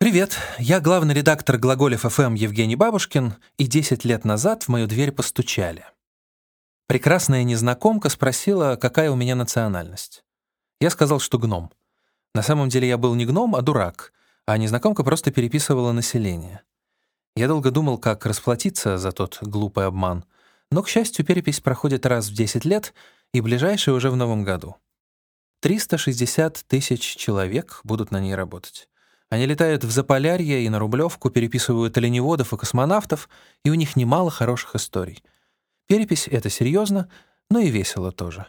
Привет, я главный редактор «Глаголев ФМ» Евгений Бабушкин, и 10 лет назад в мою дверь постучали. Прекрасная незнакомка спросила, какая у меня национальность. Я сказал, что гном. На самом деле я был не гном, а дурак, а незнакомка просто переписывала население. Я долго думал, как расплатиться за тот глупый обман, но, к счастью, перепись проходит раз в 10 лет, и ближайшая уже в новом году. 360 тысяч человек будут на ней работать. Они летают в Заполярье и на Рублевку, переписывают оленеводов и космонавтов, и у них немало хороших историй. Перепись — это серьезно, но и весело тоже.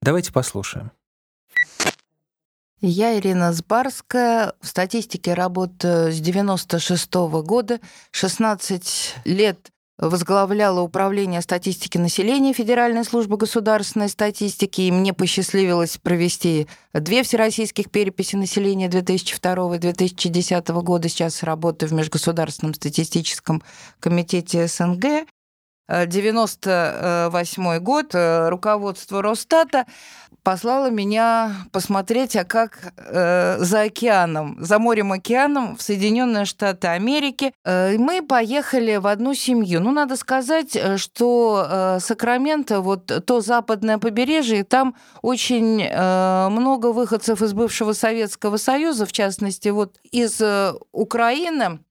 Давайте послушаем. Я Ирина Сбарская. В статистике работаю с 96 -го года. 16 лет возглавляла управление статистики населения Федеральной службы государственной статистики, и мне посчастливилось провести две всероссийских переписи населения 2002 и 2010 года. Сейчас работаю в Межгосударственном статистическом комитете СНГ. 98 год, э, руководство Росстата послало меня посмотреть, а как э, за океаном, за морем-океаном в Соединенные Штаты Америки. Э, мы поехали в одну семью. Ну, надо сказать, э, что э, Сакраменто, вот то западное побережье, там очень э, много выходцев из бывшего Советского Союза, в частности, вот из э, Украины, Э,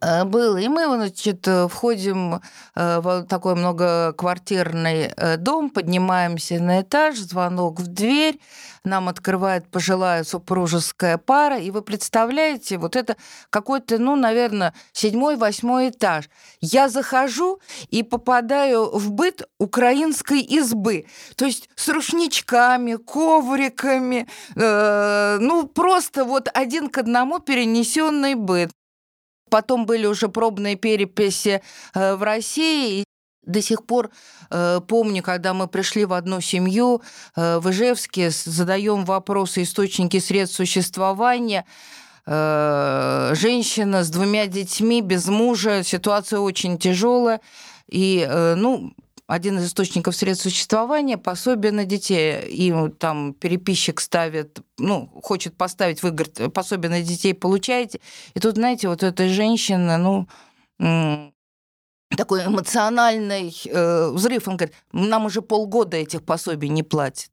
было. И мы, значит, э, входим э, в такой многоквартирный дом, поднимаемся на этаж, звонок в дверь, нам открывает пожилая супружеская пара, и вы представляете, вот это какой-то, ну, наверное, седьмой, восьмой этаж. Я захожу и попадаю в быт украинской избы, то есть с рушничками, ковриками, э, ну, просто вот один к одному перенесенный быт. Потом были уже пробные переписи э, в России. До сих пор э, помню, когда мы пришли в одну семью э, в Ижевске, задаем вопросы источники средств существования. Э, женщина с двумя детьми, без мужа, ситуация очень тяжелая. И, э, ну, один из источников средств существования, пособие на детей. И там переписчик ставит, ну, хочет поставить, вы, говорит, пособие на детей получаете. И тут, знаете, вот эта женщина, ну, такой эмоциональный э, взрыв. Он говорит, нам уже полгода этих пособий не платят.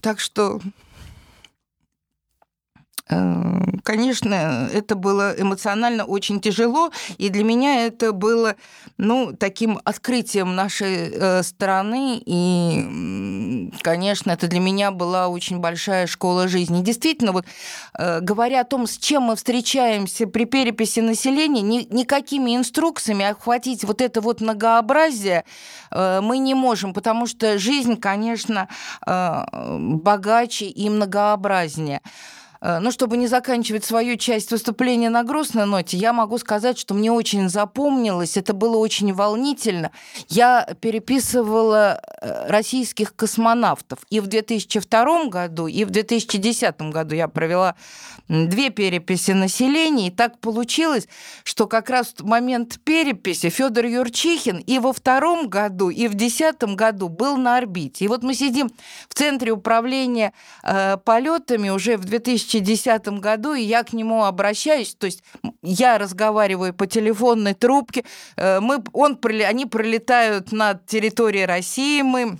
Так что конечно, это было эмоционально очень тяжело, и для меня это было, ну, таким открытием нашей э, страны, и, конечно, это для меня была очень большая школа жизни. Действительно, вот э, говоря о том, с чем мы встречаемся при переписи населения, ни, никакими инструкциями охватить вот это вот многообразие мы не можем, потому что жизнь, конечно, богаче и многообразнее. Э, ну, чтобы не заканчивать свою часть выступления на грустной ноте, я могу сказать, что мне очень запомнилось, это было очень волнительно. Я переписывала э, российских космонавтов. И в 2002 году, и в 2010 году я провела две переписи населения. И так получилось, что как раз в момент переписи Федор Юрчихин и во втором году, и в десятом году был на орбите. И вот мы сидим в центре управления э, полетами уже в 2000 2010 году, и я к нему обращаюсь, то есть я разговариваю по телефонной трубке, э, мы, он, они пролетают над территорией России, мы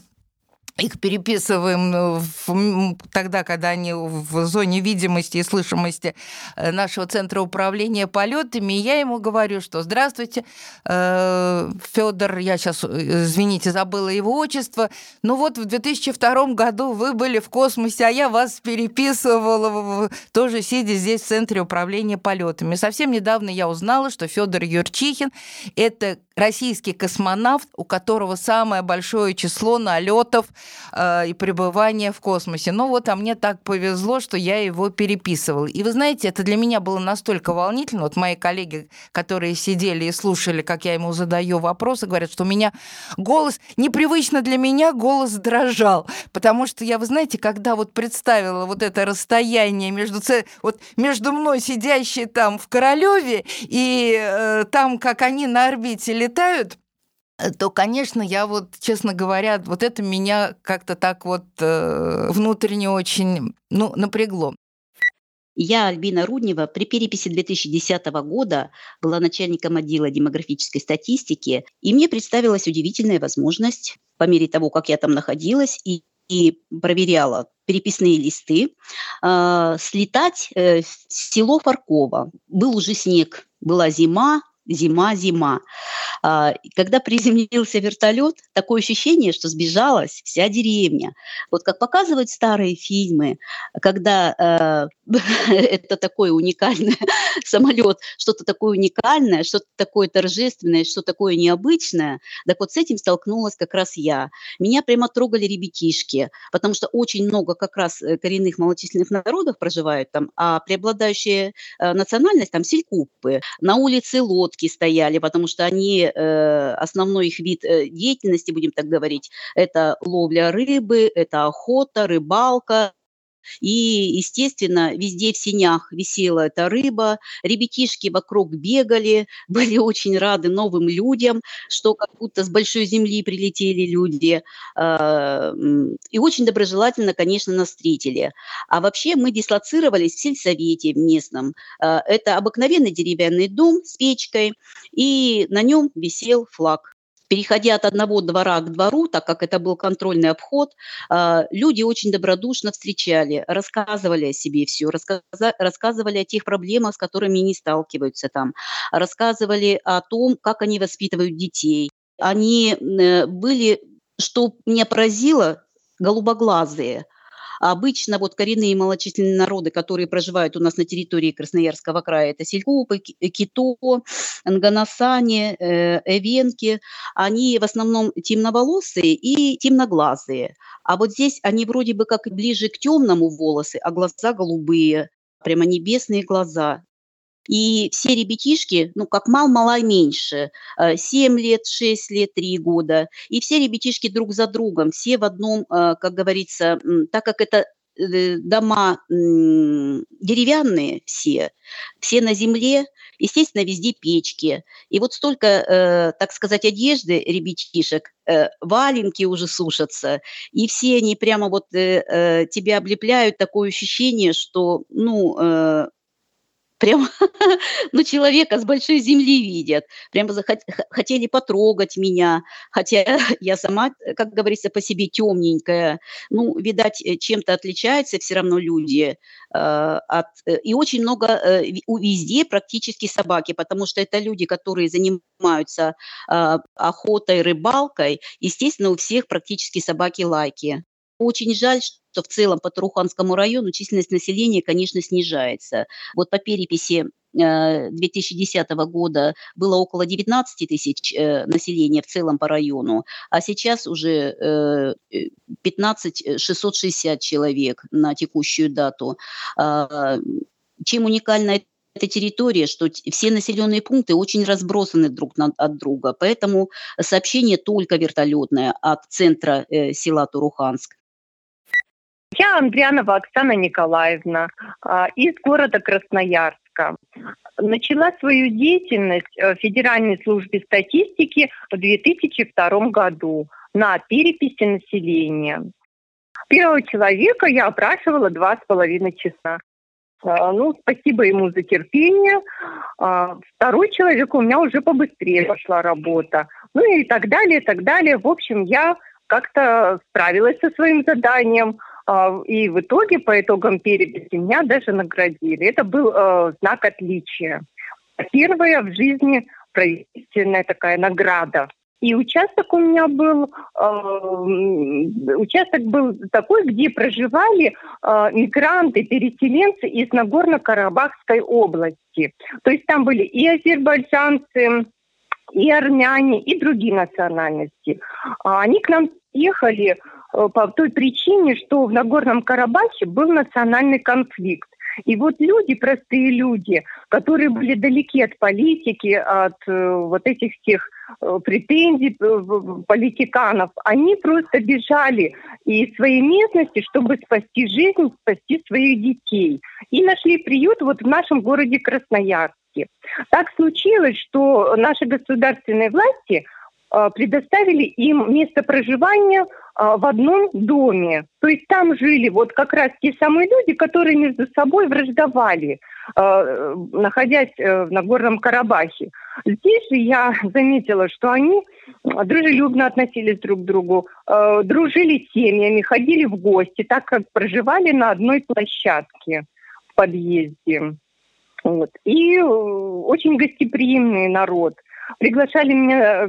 их переписываем э, в, тогда, когда они в зоне видимости и слышимости э, нашего центра управления полетами. Я ему говорю, что здравствуйте, э, Федор, я сейчас, извините, забыла его отчество. Ну вот в 2002 году вы были в космосе, а я вас переписывала, тоже сидя здесь в центре управления полетами. Совсем недавно я узнала, что Федор Юрчихин – это российский космонавт, у которого самое большое число налетов э, и пребывания в космосе. Ну вот, а мне так повезло, что я его переписывала. И вы знаете, это для меня было настолько волнительно. Вот мои коллеги, которые сидели и слушали, как я ему задаю вопросы, говорят, что у меня голос, непривычно для меня, голос дрожал. Потому что я, вы знаете, когда вот представила вот это расстояние между, вот между мной, сидящей там в Королеве, и э, там, как они на орбите летают, то, конечно, я вот, честно говоря, вот это меня как-то так вот э, внутренне очень, ну, напрягло. Я, Альбина Руднева, при переписи 2010 года была начальником отдела демографической статистики, и мне представилась удивительная возможность, по мере того, как я там находилась и, и проверяла переписные листы, э, слетать э, в село Фарково. Был уже снег, была зима, зима, зима. А, когда приземлился вертолет, такое ощущение, что сбежалась вся деревня. Вот как показывают старые фильмы, когда э, это такой уникальный самолет, что-то такое уникальное, что-то такое торжественное, что такое необычное, так вот с этим столкнулась как раз я. Меня прямо трогали ребятишки, потому что очень много как раз э, коренных малочисленных народов проживают там, а преобладающая э, национальность там селькупы. На улице лодки стояли, потому что они Э, основной их вид э, деятельности, будем так говорить, это ловля рыбы, это охота, рыбалка, и, естественно, везде в синях висела эта рыба, ребятишки вокруг бегали, были очень рады новым людям, что как будто с большой земли прилетели люди, а, и очень доброжелательно, конечно, нас встретили. А вообще мы дислоцировались в сельсовете местном. А, это обыкновенный деревянный дом с печкой, и на нем висел флаг переходя от одного двора к двору, так как это был контрольный обход, а, люди очень добродушно встречали, рассказывали о себе все, рассказывали о тех проблемах, с которыми они сталкиваются там, рассказывали о том, как они воспитывают детей. Они э, были, что меня поразило, голубоглазые – обычно вот коренные малочисленные народы, которые проживают у нас на территории Красноярского края, это Селькупы, Кито, Нганасане, э, Эвенки, они в основном темноволосые и темноглазые. А вот здесь они вроде бы как ближе к темному волосы, а глаза голубые, прямо небесные глаза. И все ребятишки, ну, как мал-мала меньше, 7 э, лет, 6 лет, 3 года. И все ребятишки друг за другом, все в одном, э, как говорится, так как это э, дома деревянные все, все на земле, естественно, везде печки. И вот столько, так сказать, одежды ребятишек, валенки уже сушатся, и все они прямо вот тебя облепляют, такое ощущение, что, ну, прям, ну, человека с большой земли видят, прям хотели потрогать меня, хотя я сама, как говорится, по себе темненькая, ну, видать, э, чем-то отличаются все равно люди, э, от, и очень много э, везде практически собаки, потому что это люди, которые занимаются э, охотой, рыбалкой, естественно, у всех практически собаки-лайки. Очень жаль, что в целом по Таруханскому району численность населения, конечно, снижается. Вот по переписи 2010 э, года было около 19 тысяч э, населения в целом по району, а сейчас уже 15 э, 660 человек на текущую дату. А, чем уникальна эта территория, что все населенные пункты очень разбросаны друг от друга, поэтому сообщение только вертолетное от центра села Туруханск я Андрианова Оксана Николаевна а, из города Красноярска. Начала свою деятельность в Федеральной службе статистики в 2002 году на переписи населения. Первого человека я опрашивала два с половиной часа. А, ну, спасибо ему за терпение. А, второй человек у меня уже побыстрее пошла работа. Ну и так далее, и так далее. В общем, я как-то справилась со своим заданием – и в итоге, по итогам переписи, меня даже наградили. Это был э, знак отличия. Первая в жизни правительственная такая награда. И участок у меня был, э, участок был такой, где проживали э, мигранты, переселенцы из Нагорно-Карабахской области. То есть там были и азербайджанцы, и армяне, и другие национальности. А они к нам ехали по той причине, что в Нагорном Карабахе был национальный конфликт. И вот люди, простые люди, которые были далеки от политики, от э, вот этих всех э, претензий э, политиканов, они просто бежали из своей местности, чтобы спасти жизнь, спасти своих детей. И нашли приют вот в нашем городе Красноярске. Так случилось, что наши государственные власти предоставили им место проживания в одном доме. То есть там жили вот как раз те самые люди, которые между собой враждовали, находясь в Нагорном Карабахе. Здесь же я заметила, что они дружелюбно относились друг к другу, дружили семьями, ходили в гости, так как проживали на одной площадке в подъезде. Вот. И э, очень гостеприимный народ. Приглашали меня э,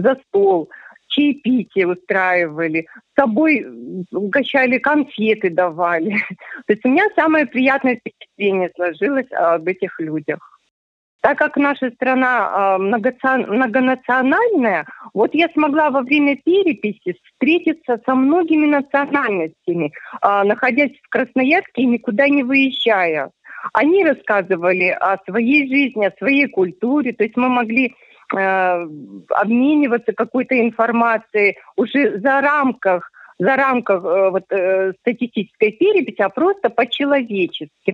за стол, чаепитие устраивали, с собой угощали, конфеты давали. То есть у меня самое приятное впечатление сложилось об этих людях. Так как наша страна многонациональная, вот я смогла во время переписи встретиться со многими национальностями, а, находясь в Красноярске и никуда не выезжая. Они рассказывали о своей жизни, о своей культуре, то есть мы могли э, обмениваться какой-то информацией уже за рамках за рамках э, вот, э, статистической переписи, а просто по-человечески.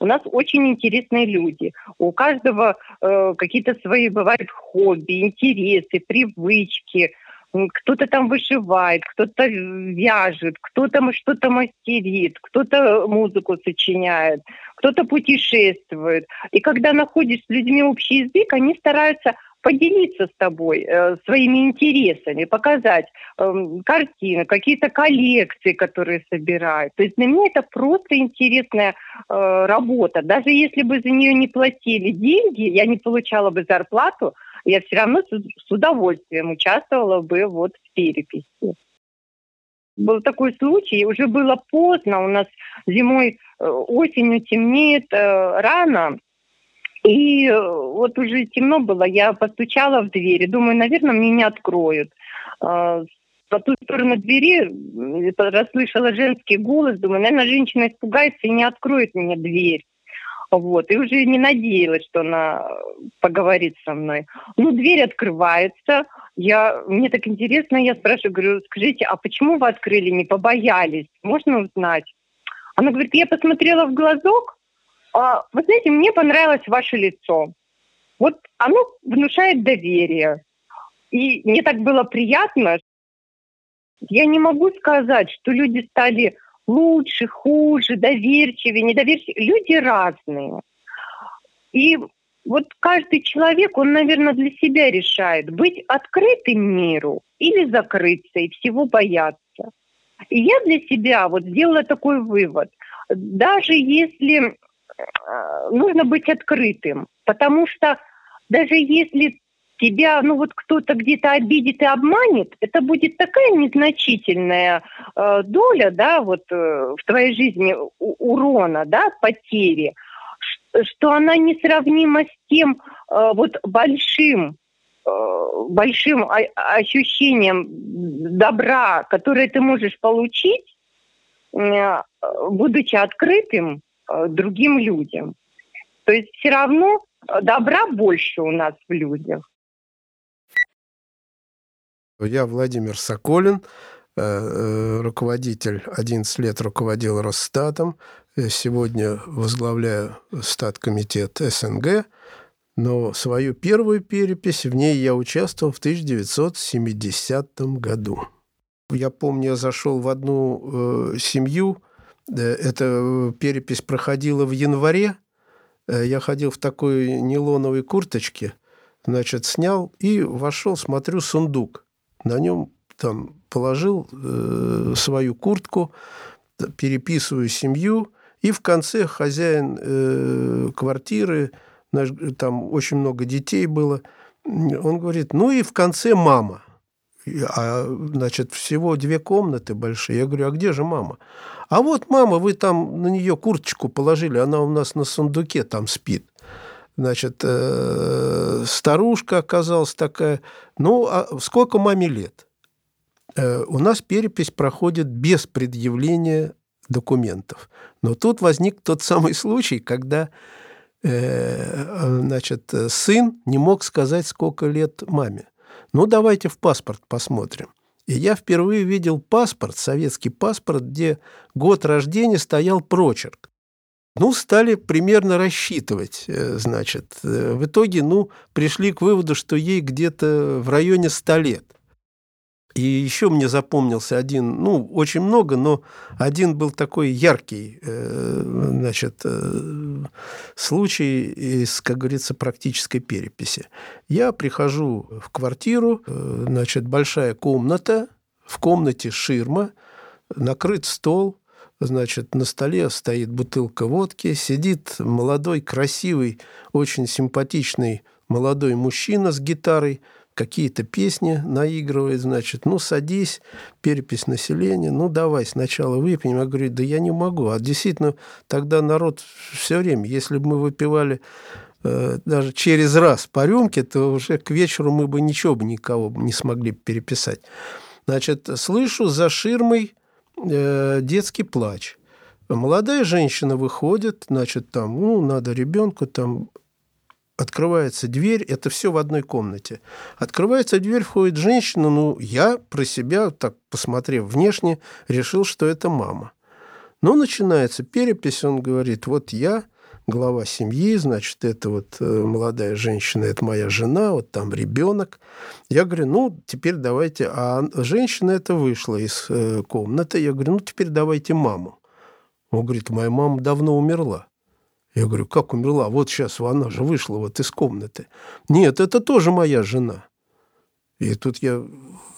У нас очень интересные люди. У каждого э, какие-то свои бывают хобби, интересы, привычки кто-то там вышивает, кто-то вяжет, кто-то что-то мастерит, кто-то музыку сочиняет, кто-то путешествует. И когда находишь с людьми общий язык, они стараются поделиться с тобой э, своими интересами, показать э, картины, какие-то коллекции, которые собирают. То есть для меня это просто интересная э, работа. Даже если бы за нее не платили деньги, я не получала бы зарплату, я все равно с удовольствием участвовала бы вот в переписи. Был такой случай, уже было поздно, у нас зимой, э, осенью темнеет э, рано, и э, вот уже темно было, я постучала в дверь, думаю, наверное, мне не откроют. А, по ту сторону двери расслышала женский голос, думаю, наверное, женщина испугается и не откроет мне дверь. Вот, и уже не надеялась, что она поговорит со мной. Ну, дверь открывается, я, мне так интересно, я спрашиваю, говорю, скажите, а почему вы открыли, не побоялись? Можно узнать? Она говорит, я посмотрела в глазок, а, вы знаете, мне понравилось ваше лицо. Вот оно внушает доверие. И мне так было приятно. Я не могу сказать, что люди стали лучше, хуже, доверчивее, недоверчивее. Люди разные. И вот каждый человек, он, наверное, для себя решает, быть открытым миру или закрыться и всего бояться. И я для себя вот сделала такой вывод. Даже если э, нужно быть открытым, потому что даже если тебя, ну вот кто-то где-то обидит и обманет, это будет такая незначительная доля, да, вот э, в твоей жизни урона, да, потери, что она несравнима с тем э, вот большим э, большим ощущением добра, которое ты можешь получить, э, будучи открытым э, другим людям. То есть все равно добра больше у нас в людях. Я Владимир Соколин, э, э, руководитель, 11 лет руководил Росстатом, э, сегодня возглавляю стат-комитет СНГ, но свою первую перепись в ней я участвовал в 1970 году. Я помню, я зашел в одну э, семью, эта перепись проходила в январе, я ходил в такой нейлоновой курточке, значит, снял и вошел, смотрю, сундук – на нем там положил э, свою куртку, переписываю семью, и в конце хозяин э, квартиры, наш, там очень много детей было, он говорит, ну и в конце мама. А, значит, всего две комнаты большие. Я говорю, а где же мама? А вот мама, вы там на нее курточку положили, она у нас на сундуке там спит. Значит, э, старушка оказалась такая. Ну, а сколько маме лет? Э, у нас перепись проходит без предъявления документов. Но тут возник тот самый случай, когда э, значит, сын не мог сказать, сколько лет маме. Ну, давайте в паспорт посмотрим. И я впервые видел паспорт, советский паспорт, где год рождения стоял прочерк. Ну, стали примерно рассчитывать, э, значит. В итоге, ну, пришли к выводу, что ей где-то в районе 100 лет. И еще мне запомнился один, ну, очень много, но один был такой яркий, э, значит, случай из, как говорится, практической переписи. Я прихожу в квартиру, значит, большая комната, в комнате ширма, накрыт стол, значит, на столе стоит бутылка водки, сидит молодой, красивый, очень симпатичный молодой мужчина с гитарой, какие-то песни наигрывает, значит, ну, садись, перепись населения, ну, давай сначала выпьем. Я говорю, да я не могу. А действительно, тогда народ все время, если бы мы выпивали э, даже через раз по рюмке, то уже к вечеру мы бы ничего бы никого не смогли переписать. Значит, слышу за ширмой э, детский плач. Молодая женщина выходит, значит, там, ну, надо ребенку, там, открывается дверь, это все в одной комнате. Открывается дверь, входит женщина, ну, я про себя, так посмотрев внешне, решил, что это мама. Но начинается перепись, он говорит, вот я глава семьи, значит, это вот э, молодая женщина, это моя жена, вот там ребенок. Я говорю, ну, теперь давайте... А женщина это вышла из э, комнаты. Я говорю, ну, теперь давайте маму. Он говорит, моя мама давно умерла. Я говорю, как умерла? Вот сейчас она же вышла вот из комнаты. Нет, это тоже моя жена. И тут я,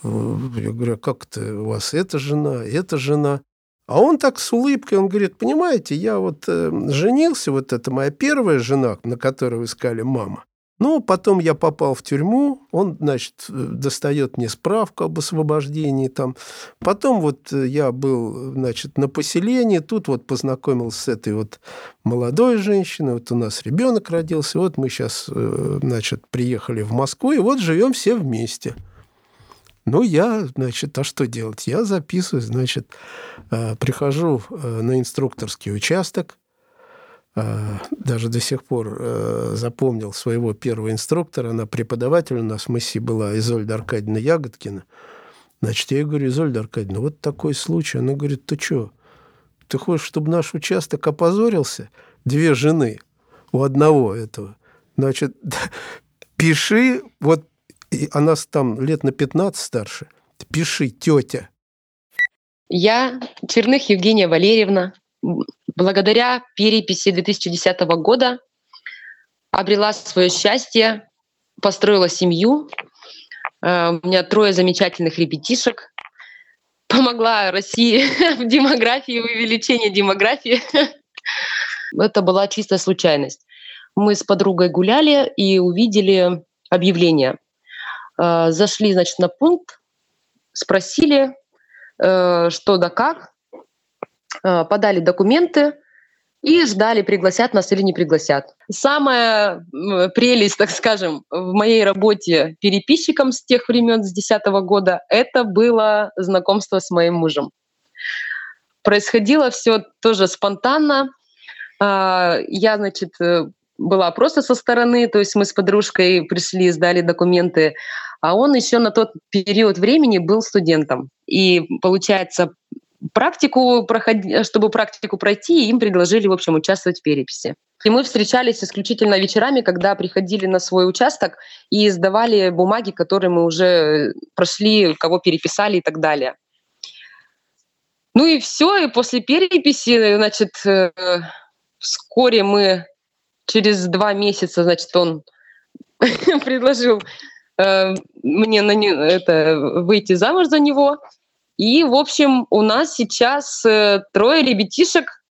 э, я говорю, «А как это у вас эта жена, эта жена? А он так с улыбкой, он говорит, понимаете, я вот э, женился, вот это моя первая жена, на которую искали мама. Ну, потом я попал в тюрьму, он, значит, э, достает мне справку об освобождении там. Потом вот э, я был, значит, на поселении, тут вот познакомился с этой вот молодой женщиной, вот у нас ребенок родился, вот мы сейчас, э, значит, приехали в Москву, и вот живем все вместе. Ну, я, значит, а что делать? Я записываю, значит, прихожу на инструкторский участок, даже до сих пор запомнил своего первого инструктора, она преподаватель у нас в МСИ была, Изольда Аркадьевна Ягодкина. Значит, я ей говорю, Изольда Аркадьевна, вот такой случай. Она говорит, ты что, ты хочешь, чтобы наш участок опозорился? Две жены у одного этого. Значит, пиши вот и она там лет на 15 старше. Пиши, тетя. Я Черных Евгения Валерьевна. Благодаря переписи 2010 года обрела свое счастье, построила семью. Э, у меня трое замечательных ребятишек. Помогла России в демографии, в увеличении демографии. Это была чистая случайность. Мы с подругой гуляли и увидели объявление – Э, зашли, значит, на пункт, спросили, э, что да как, подали документы и ждали, пригласят нас или не пригласят. Самая прелесть, так скажем, в моей работе переписчиком с тех времен, с 2010 года, это было знакомство с моим мужем. Происходило все тоже спонтанно. Я, значит, была просто со стороны, то есть мы с подружкой пришли, сдали документы, а он еще на тот период времени был студентом. И получается, практику проходи, чтобы практику пройти, им предложили, в общем, участвовать в переписи. И мы встречались исключительно вечерами, когда приходили на свой участок и сдавали бумаги, которые мы уже прошли, кого переписали и так далее. Ну и все, и после переписи, значит, э, вскоре мы через два месяца, значит, он предложил э, мне на не, это, выйти замуж за него. И, в общем, у нас сейчас э, трое ребятишек.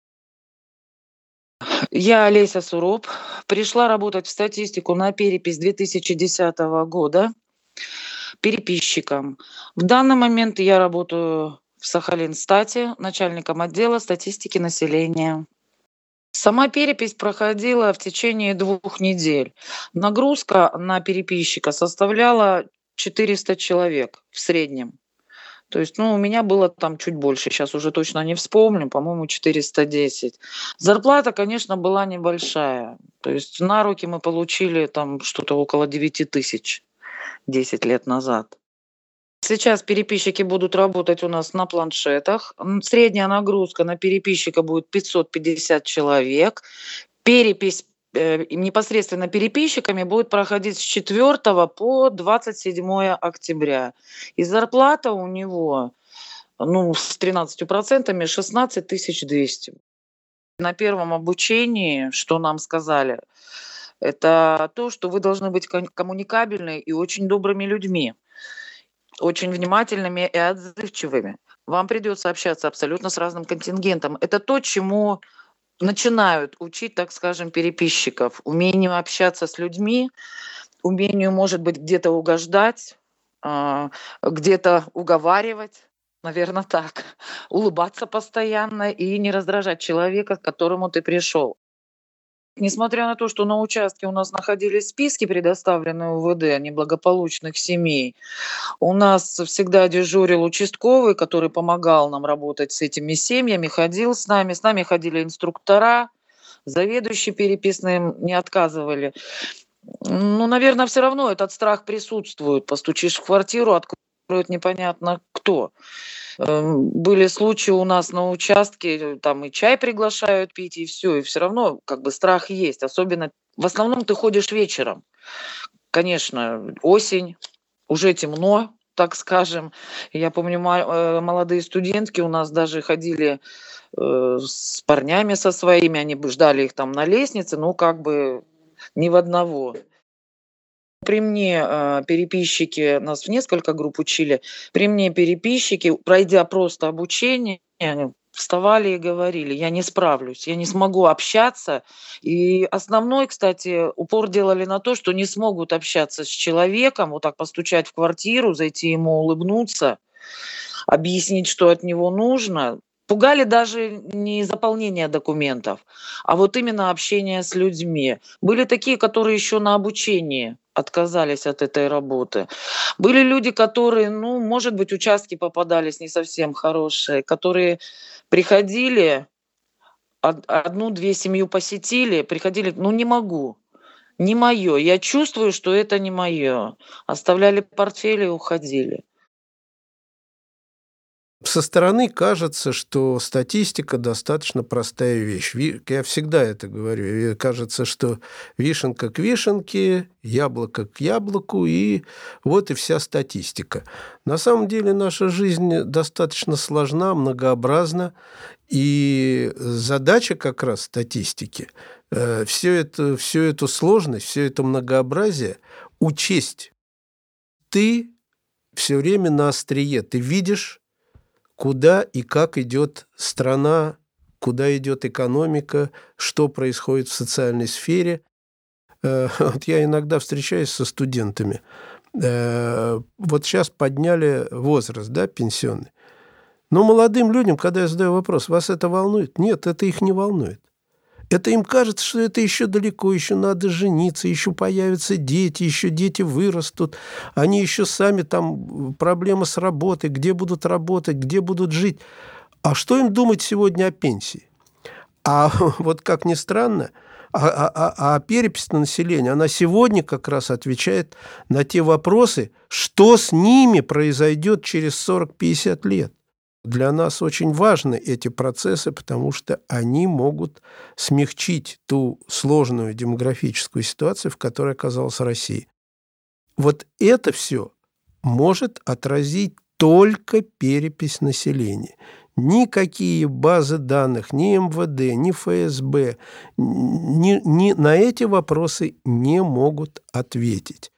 Я Олеся Суроп. Пришла работать в статистику на перепись 2010 года переписчиком. В данный момент я работаю в Сахалинстате начальником отдела статистики населения. Сама перепись проходила в течение двух недель. Нагрузка на переписчика составляла 400 человек в среднем. То есть, ну, у меня было там чуть больше, сейчас уже точно не вспомню, по-моему, 410. Зарплата, конечно, была небольшая. То есть на руки мы получили там что-то около 9 тысяч 10 лет назад. Сейчас переписчики будут работать у нас на планшетах. Средняя нагрузка на переписчика будет 550 человек. Перепись непосредственно переписчиками будет проходить с 4 по 27 октября. И зарплата у него ну, с 13% 16 200. На первом обучении, что нам сказали, это то, что вы должны быть коммуникабельны и очень добрыми людьми очень внимательными и отзывчивыми. Вам придется общаться абсолютно с разным контингентом. Это то, чему начинают учить, так скажем, переписчиков. Умению общаться с людьми, умению, может быть, где-то угождать, а, где-то уговаривать, наверное, так. Улыбаться постоянно и не раздражать человека, к которому ты пришел. Несмотря на то, что на участке у нас находились списки, предоставленные УВД неблагополучных семей, у нас всегда дежурил участковый, который помогал нам работать с этими семьями, ходил с нами, с нами ходили инструктора, заведующие переписным не отказывали. Ну, наверное, все равно этот страх присутствует. Постучишь в квартиру, откроет непонятно кто. Эм, были случаи у нас на участке, там и чай приглашают пить, и все, и все равно как бы страх есть. Особенно в основном ты ходишь вечером. Конечно, осень, уже темно, так скажем. Я помню, э, молодые студентки у нас даже ходили э, с парнями со своими, они бы ждали их там на лестнице, ну как бы ни в одного. При мне э, переписчики, нас в несколько групп учили, при мне переписчики, пройдя просто обучение, вставали и говорили, я не справлюсь, я не смогу общаться. И основной, кстати, упор делали на то, что не смогут общаться с человеком, вот так постучать в квартиру, зайти ему улыбнуться, объяснить, что от него нужно. Пугали даже не заполнение документов, а вот именно общение с людьми. Были такие, которые еще на обучении отказались от этой работы. Были люди, которые, ну, может быть, участки попадались не совсем хорошие, которые приходили, одну-две семью посетили, приходили, ну, не могу, не мое, я чувствую, что это не мое. Оставляли портфели и уходили. Со стороны кажется, что статистика достаточно простая вещь. Я всегда это говорю. Кажется, что вишенка к вишенке, яблоко к яблоку, и вот и вся статистика. На самом деле наша жизнь достаточно сложна, многообразна, и задача как раз статистики э, все это, всю эту сложность, все это многообразие учесть. Ты все время на острие, ты видишь куда и как идет страна, куда идет экономика, что происходит в социальной сфере. Э, вот я иногда встречаюсь со студентами. Э, вот сейчас подняли возраст, да, пенсионный. Но молодым людям, когда я задаю вопрос, вас это волнует? Нет, это их не волнует. Это им кажется, что это еще далеко, еще надо жениться, еще появятся дети, еще дети вырастут, они еще сами там проблемы с работой, где будут работать, где будут жить. А что им думать сегодня о пенсии? А вот как ни странно, а, а, а, а перепись на население, она сегодня как раз отвечает на те вопросы, что с ними произойдет через 40-50 лет. Для нас очень важны эти процессы, потому что они могут смягчить ту сложную демографическую ситуацию, в которой оказалась Россия. Вот это все может отразить только перепись населения. Никакие базы данных, ни МВД, ни ФСБ ни, ни на эти вопросы не могут ответить.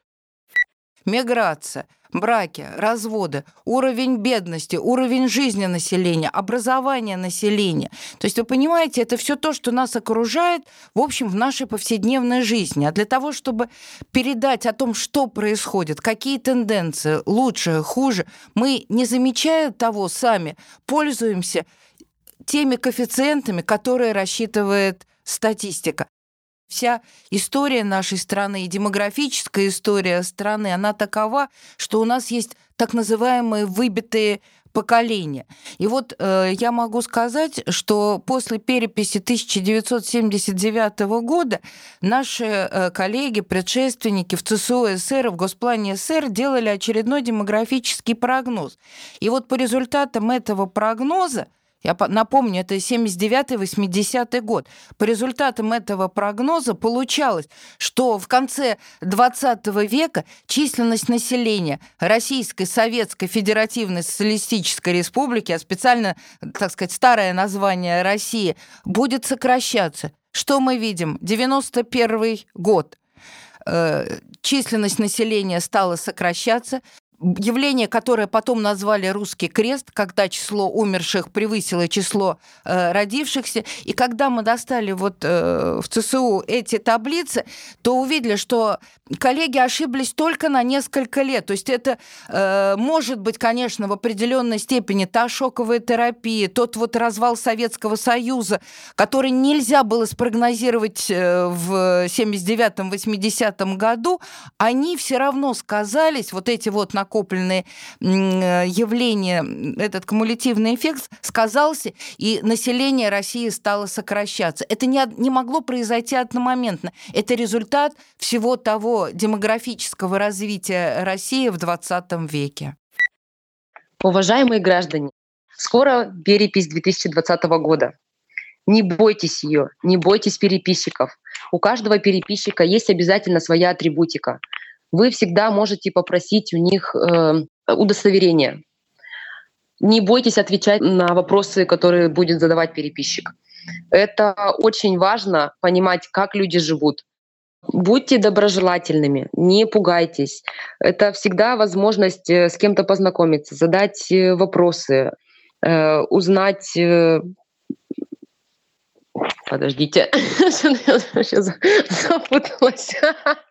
Миграция – браки, разводы, уровень бедности, уровень жизни населения, образование населения. То есть вы понимаете, это все то, что нас окружает, в общем, в нашей повседневной жизни. А для того, чтобы передать о том, что происходит, какие тенденции, лучше, хуже, мы, не замечая того, сами пользуемся теми коэффициентами, которые рассчитывает статистика вся история нашей страны и демографическая история страны, она такова, что у нас есть так называемые выбитые поколения. И вот э, я могу сказать, что после переписи 1979 года наши э, коллеги, предшественники в ЦСУ СССР, в Госплане СССР делали очередной демографический прогноз. И вот по результатам этого прогноза я напомню, это 79-80 год. По результатам этого прогноза получалось, что в конце 20 века численность населения Российской Советской Федеративной Социалистической Республики, а специально, так сказать, старое название России, будет сокращаться. Что мы видим? 91 год э, численность населения стала сокращаться, явление, которое потом назвали «русский крест», когда число умерших превысило число э, родившихся. И когда мы достали вот э, в ЦСУ эти таблицы, то увидели, что коллеги ошиблись только на несколько лет. То есть это э, может быть, конечно, в определенной степени та шоковая терапия, тот вот развал Советского Союза, который нельзя было спрогнозировать э, в 79-80 году, они все равно сказались, вот эти вот на накопленные э, явления, этот кумулятивный эффект сказался, и население России стало сокращаться. Это не, не могло произойти одномоментно. Это результат всего того демографического развития России в 20 веке. Уважаемые граждане, скоро перепись 2020 года. Не бойтесь ее, не бойтесь переписчиков. У каждого переписчика есть обязательно своя атрибутика вы всегда можете попросить у них э, удостоверение. Не бойтесь отвечать на вопросы, которые будет задавать переписчик. Это очень важно понимать, как люди живут. Будьте доброжелательными, не пугайтесь. Это всегда возможность э, с кем-то познакомиться, задать э, вопросы, э, узнать Подождите, сейчас запуталась.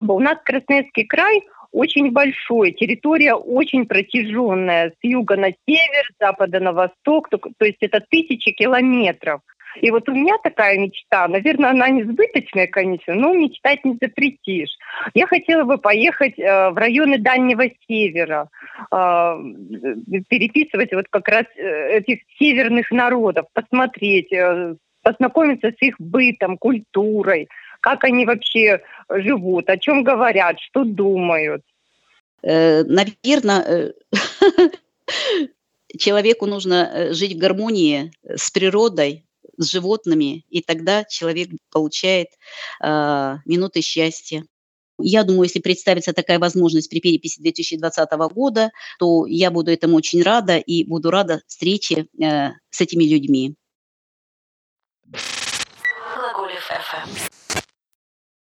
У нас Красноярский край очень большой, территория очень протяженная, с юга на север, с запада на восток, то, то есть это тысячи километров. И вот у меня такая мечта, наверное, она несбыточная, конечно, но мечтать не запретишь. Я хотела бы поехать э, в районы Дальнего Севера, э, переписывать вот как раз э, этих северных народов, посмотреть, э, познакомиться с их бытом, культурой, как они вообще живут, о чем говорят, что думают. Э, наверное, э, человеку нужно э, жить в гармонии с природой, с животными, и тогда человек получает э, минуты счастья. Я думаю, если представится такая возможность при переписи 2020 года, то я буду этому очень рада и буду рада встрече э, с этими людьми. Глаголев FM.